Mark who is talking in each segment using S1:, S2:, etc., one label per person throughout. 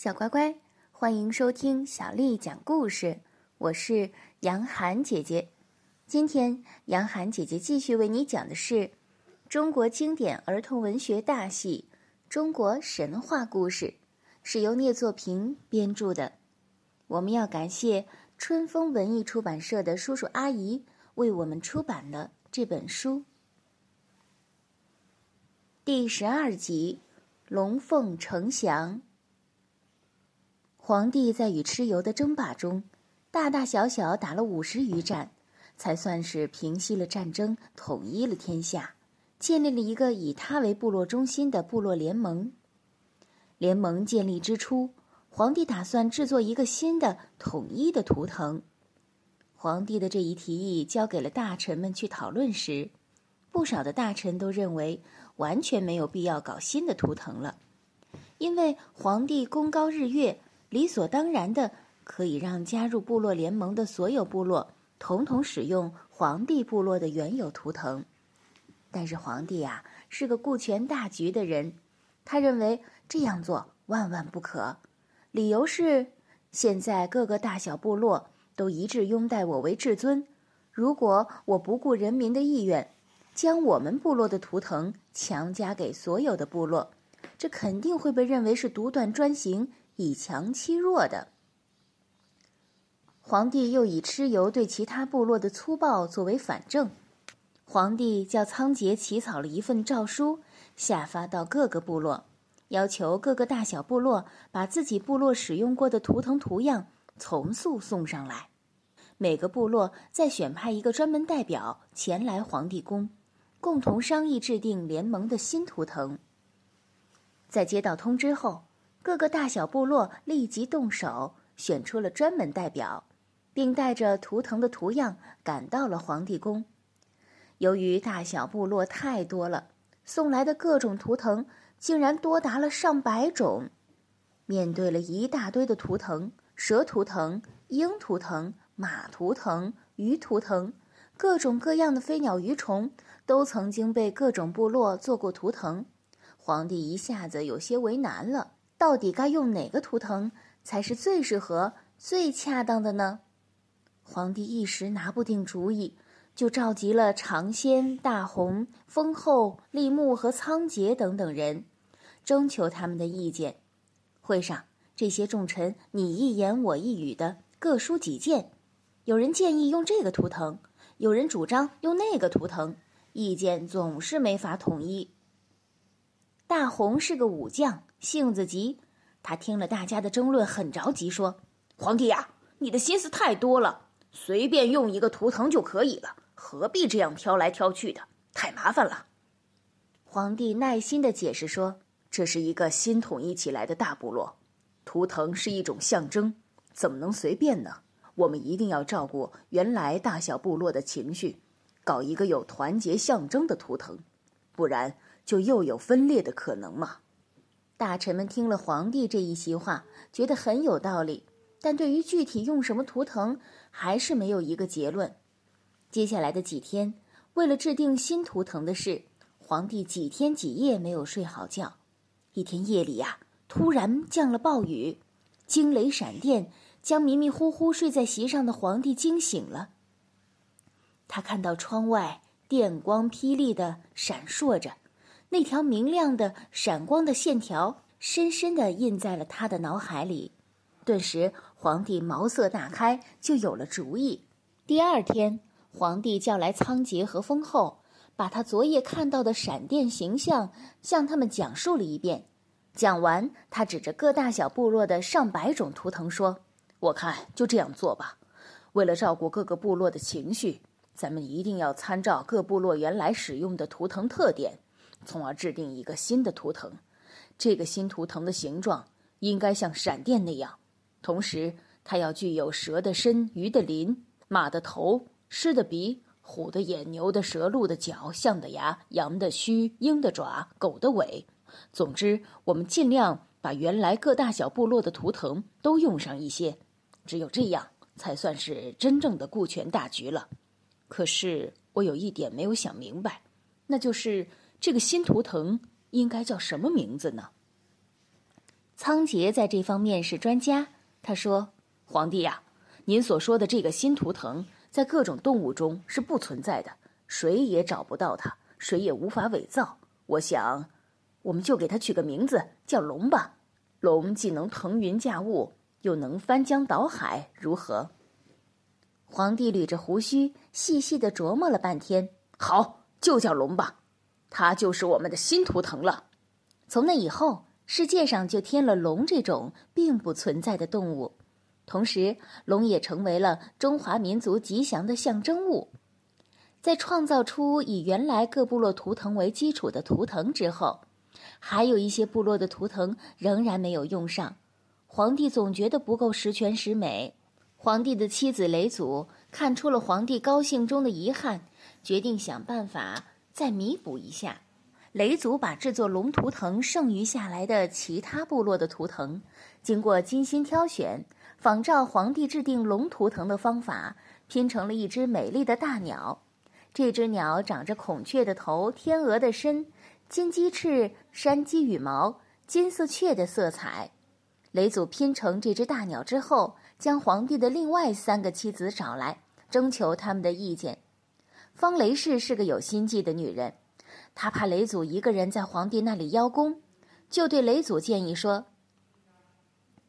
S1: 小乖乖，欢迎收听小丽讲故事。我是杨涵姐姐。今天，杨涵姐姐继续为你讲的是中国经典儿童文学大戏《中国神话故事》，是由聂作平编著的。我们要感谢春风文艺出版社的叔叔阿姨为我们出版的这本书。第十二集：龙凤呈祥。皇帝在与蚩尤的争霸中，大大小小打了五十余战，才算是平息了战争，统一了天下，建立了一个以他为部落中心的部落联盟。联盟建立之初，皇帝打算制作一个新的统一的图腾。皇帝的这一提议交给了大臣们去讨论时，不少的大臣都认为完全没有必要搞新的图腾了，因为皇帝功高日月。理所当然的，可以让加入部落联盟的所有部落统统使用皇帝部落的原有图腾。但是皇帝呀是个顾全大局的人，他认为这样做万万不可。理由是，现在各个大小部落都一致拥戴我为至尊，如果我不顾人民的意愿，将我们部落的图腾强加给所有的部落，这肯定会被认为是独断专行。以强欺弱的皇帝，又以蚩尤对其他部落的粗暴作为反证。皇帝叫仓颉起草了一份诏书，下发到各个部落，要求各个大小部落把自己部落使用过的图腾图样从速送上来。每个部落再选派一个专门代表前来皇帝宫，共同商议制定联盟的新图腾。在接到通知后。各个大小部落立即动手，选出了专门代表，并带着图腾的图样赶到了皇帝宫。由于大小部落太多了，送来的各种图腾竟然多达了上百种。面对了一大堆的图腾，蛇图腾、鹰图腾、马图腾、鱼图腾，各种各样的飞鸟鱼虫都曾经被各种部落做过图腾。皇帝一下子有些为难了。到底该用哪个图腾才是最适合、最恰当的呢？皇帝一时拿不定主意，就召集了长仙、大红、丰厚、立木和仓颉等等人，征求他们的意见。会上，这些重臣你一言我一语的各抒己见，有人建议用这个图腾，有人主张用那个图腾，意见总是没法统一。大红是个武将。性子急，他听了大家的争论，很着急，说：“皇帝呀，你的心思太多了，随便用一个图腾就可以了，何必这样挑来挑去的？太麻烦了。”皇帝耐心的解释说：“这是一个新统一起来的大部落，图腾是一种象征，怎么能随便呢？我们一定要照顾原来大小部落的情绪，搞一个有团结象征的图腾，不然就又有分裂的可能嘛。”大臣们听了皇帝这一席话，觉得很有道理，但对于具体用什么图腾，还是没有一个结论。接下来的几天，为了制定新图腾的事，皇帝几天几夜没有睡好觉。一天夜里呀，突然降了暴雨，惊雷闪电将迷迷糊糊睡在席上的皇帝惊醒了。他看到窗外电光霹雳的闪烁着。那条明亮的、闪光的线条，深深地印在了他的脑海里。顿时，皇帝茅塞大开，就有了主意。第二天，皇帝叫来仓颉和风后，把他昨夜看到的闪电形象向他们讲述了一遍。讲完，他指着各大小部落的上百种图腾说：“我看就这样做吧。为了照顾各个部落的情绪，咱们一定要参照各部落原来使用的图腾特点。”从而制定一个新的图腾，这个新图腾的形状应该像闪电那样，同时它要具有蛇的身、鱼的鳞、马的头、狮的鼻、虎的眼、牛的舌、鹿的角、象的牙、羊的须、鹰的爪、狗的尾。总之，我们尽量把原来各大小部落的图腾都用上一些，只有这样才算是真正的顾全大局了。可是我有一点没有想明白，那就是。这个新图腾应该叫什么名字呢？仓颉在这方面是专家，他说：“
S2: 皇帝呀，您所说的这个新图腾，在各种动物中是不存在的，谁也找不到它，谁也无法伪造。我想，我们就给它取个名字，叫龙吧。龙既能腾云驾雾，又能翻江倒海，如何？”
S1: 皇帝捋着胡须，细细的琢磨了半天。
S2: 好，就叫龙吧，它就是我们的新图腾了。
S1: 从那以后。世界上就添了龙这种并不存在的动物，同时龙也成为了中华民族吉祥的象征物。在创造出以原来各部落图腾为基础的图腾之后，还有一些部落的图腾仍然没有用上。皇帝总觉得不够十全十美。皇帝的妻子雷祖看出了皇帝高兴中的遗憾，决定想办法再弥补一下。雷祖把制作龙图腾剩余下来的其他部落的图腾，经过精心挑选，仿照皇帝制定龙图腾的方法，拼成了一只美丽的大鸟。这只鸟长着孔雀的头、天鹅的身、金鸡翅、山鸡羽毛、金色雀的色彩。雷祖拼成这只大鸟之后，将皇帝的另外三个妻子找来，征求他们的意见。方雷氏是个有心计的女人。她怕雷祖一个人在皇帝那里邀功，就对雷祖建议说：“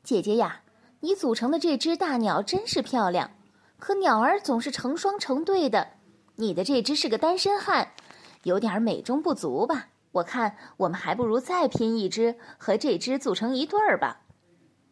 S1: 姐姐呀，你组成的这只大鸟真是漂亮，可鸟儿总是成双成对的，你的这只是个单身汉，有点美中不足吧？我看我们还不如再拼一只和这只组成一对儿吧。”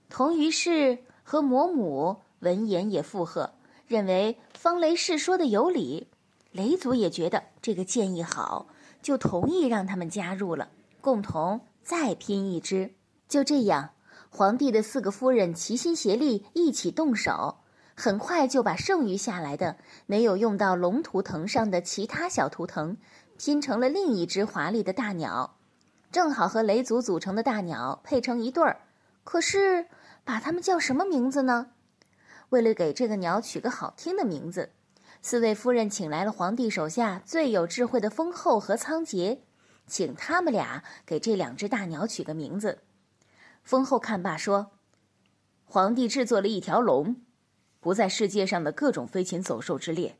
S1: 同于是和魔母闻言也附和，认为方雷氏说的有理。雷祖也觉得这个建议好。就同意让他们加入了，共同再拼一只。就这样，皇帝的四个夫人齐心协力，一起动手，很快就把剩余下来的没有用到龙图腾上的其他小图腾拼成了另一只华丽的大鸟，正好和雷祖组成的大鸟配成一对儿。可是，把它们叫什么名字呢？为了给这个鸟取个好听的名字。四位夫人请来了皇帝手下最有智慧的封后和仓颉，请他们俩给这两只大鸟取个名字。封后看罢说：“皇帝制作了一条龙，不在世界上的各种飞禽走兽之列。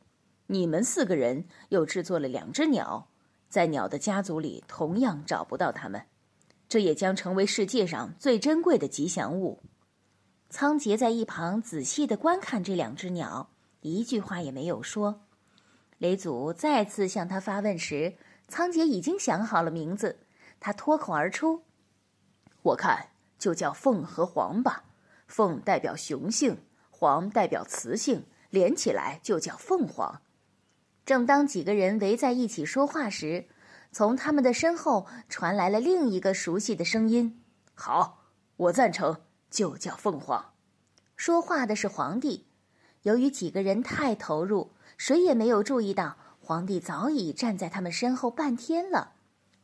S1: 你们四个人又制作了两只鸟，在鸟的家族里同样找不到它们，这也将成为世界上最珍贵的吉祥物。”仓颉在一旁仔细地观看这两只鸟。一句话也没有说。雷祖再次向他发问时，仓颉已经想好了名字。他脱口而出：“我看就叫凤和凰吧。凤代表雄性，凰代表雌性，连起来就叫凤凰。”正当几个人围在一起说话时，从他们的身后传来了另一个熟悉的声音：“好，我赞成，就叫凤凰。”说话的是皇帝。由于几个人太投入，谁也没有注意到皇帝早已站在他们身后半天了。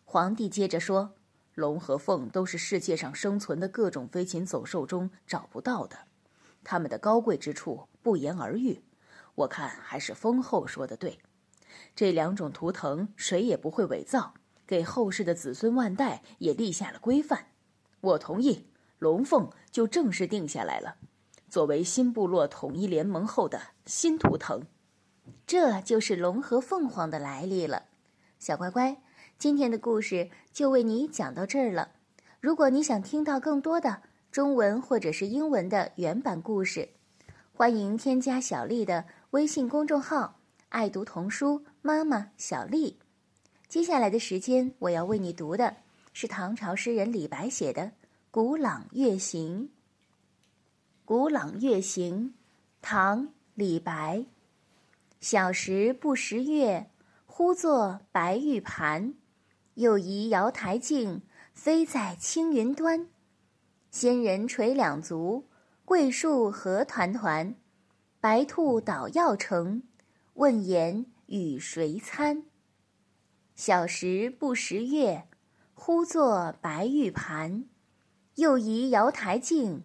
S1: 皇帝接着说：“龙和凤都是世界上生存的各种飞禽走兽中找不到的，它们的高贵之处不言而喻。我看还是封后说的对，这两种图腾谁也不会伪造，给后世的子孙万代也立下了规范。我同意，龙凤就正式定下来了。”作为新部落统一联盟后的新图腾，这就是龙和凤凰的来历了。小乖乖，今天的故事就为你讲到这儿了。如果你想听到更多的中文或者是英文的原版故事，欢迎添加小丽的微信公众号“爱读童书妈妈小丽”。接下来的时间，我要为你读的是唐朝诗人李白写的《古朗月行》。《古朗月行》，唐·李白。小时不识月，呼作白玉盘。又疑瑶台镜，飞在青云端。仙人垂两足，桂树何团团。白兔捣药成，问言与谁餐？小时不识月，呼作白玉盘。又疑瑶台镜。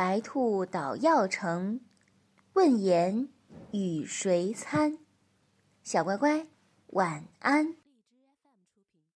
S1: 白兔捣药成，问言与谁餐？小乖乖，晚安。